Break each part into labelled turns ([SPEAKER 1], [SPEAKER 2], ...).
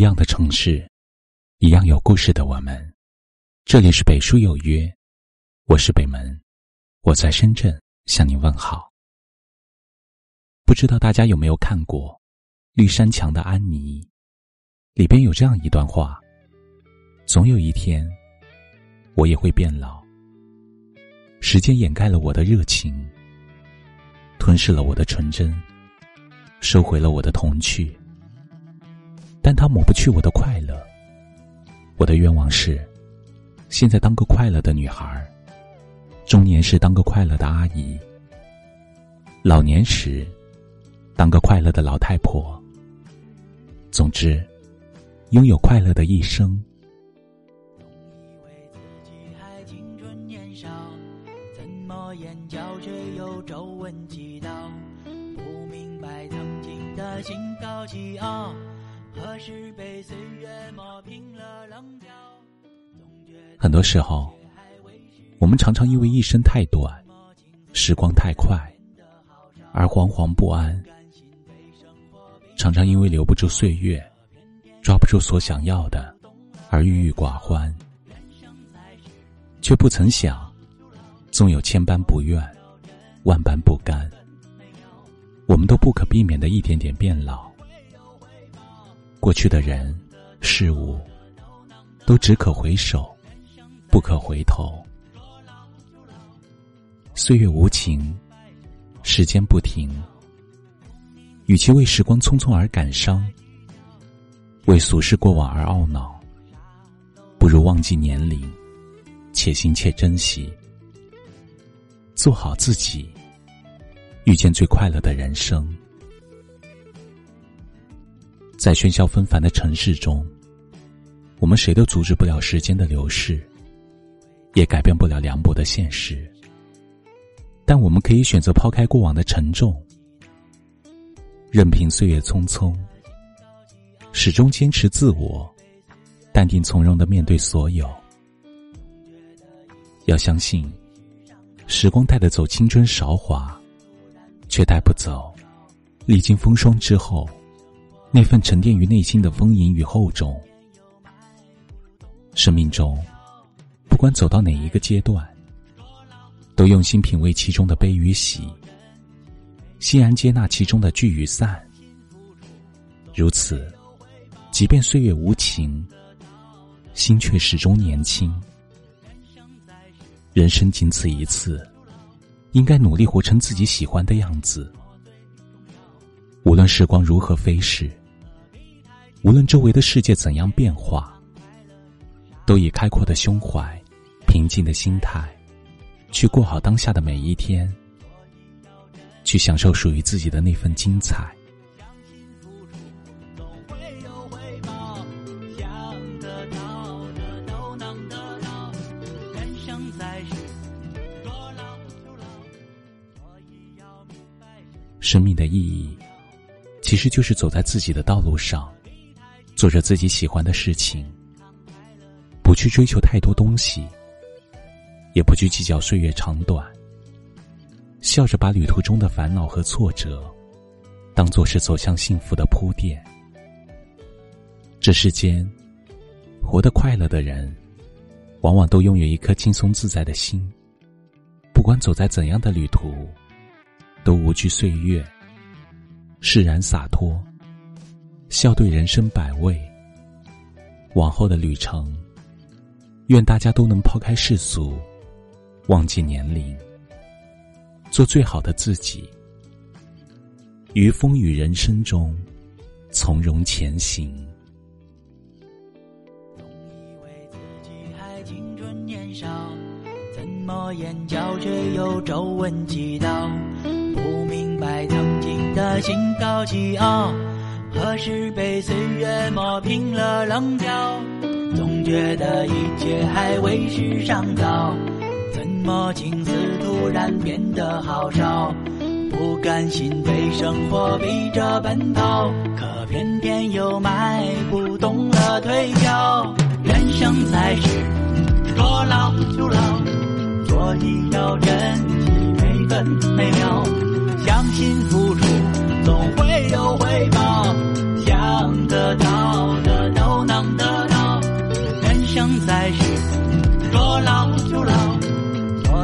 [SPEAKER 1] 一样的城市，一样有故事的我们。这里是北书有约，我是北门，我在深圳向你问好。不知道大家有没有看过《绿山墙的安妮》？里边有这样一段话：总有一天，我也会变老。时间掩盖了我的热情，吞噬了我的纯真，收回了我的童趣。但它抹不去我的快乐。我的愿望是，现在当个快乐的女孩，中年时当个快乐的阿姨，老年时当个快乐的老太婆。总之，拥有快乐的一生。眼角却有皱纹几道，不明白曾经的心高气傲。可是被岁月磨平了棱角很多时候，我们常常因为一生太短，时光太快，而惶惶不安；常常因为留不住岁月，抓不住所想要的，而郁郁寡欢。却不曾想，纵有千般不愿，万般不甘，我们都不可避免的一点点变老。过去的人、事物，都只可回首，不可回头。岁月无情，时间不停。与其为时光匆匆而感伤，为俗世过往而懊恼，不如忘记年龄，且行且珍惜，做好自己，遇见最快乐的人生。在喧嚣纷繁的城市中，我们谁都阻止不了时间的流逝，也改变不了凉薄的现实。但我们可以选择抛开过往的沉重，任凭岁月匆匆，始终坚持自我，淡定从容的面对所有。要相信，时光带得走青春韶华，却带不走历经风霜之后。那份沉淀于内心的丰盈与厚重，生命中，不管走到哪一个阶段，都用心品味其中的悲与喜，欣然接纳其中的聚与散。如此，即便岁月无情，心却始终年轻。人生仅此一次，应该努力活成自己喜欢的样子。无论时光如何飞逝。无论周围的世界怎样变化，都以开阔的胸怀、平静的心态，去过好当下的每一天，去享受属于自己的那份精彩。生命的意义，其实就是走在自己的道路上。做着自己喜欢的事情，不去追求太多东西，也不去计较岁月长短。笑着把旅途中的烦恼和挫折，当做是走向幸福的铺垫。这世间，活得快乐的人，往往都拥有一颗轻松自在的心。不管走在怎样的旅途，都无惧岁月，释然洒脱。笑对人生百味。往后的旅程，愿大家都能抛开世俗，忘记年龄，做最好的自己，于风雨人生中从容前行。
[SPEAKER 2] 总以为自己还青春年少，怎么眼角却有皱纹几道？不明白曾经的心高气傲。何时被岁月磨平了棱角？总觉得一切还为时尚早。怎么青丝突然变得好少？不甘心被生活逼着奔跑，可偏偏又迈不动了腿脚。人生在世，说老就老，所以要珍惜每分每秒。相信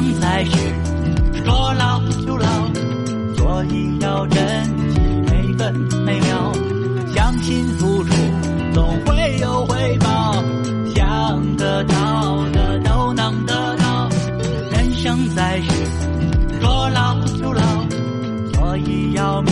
[SPEAKER 2] 生在世说老就老所以要珍惜每分每秒相信付出总会有回报想得到的都能得到人生在世说老就老所以要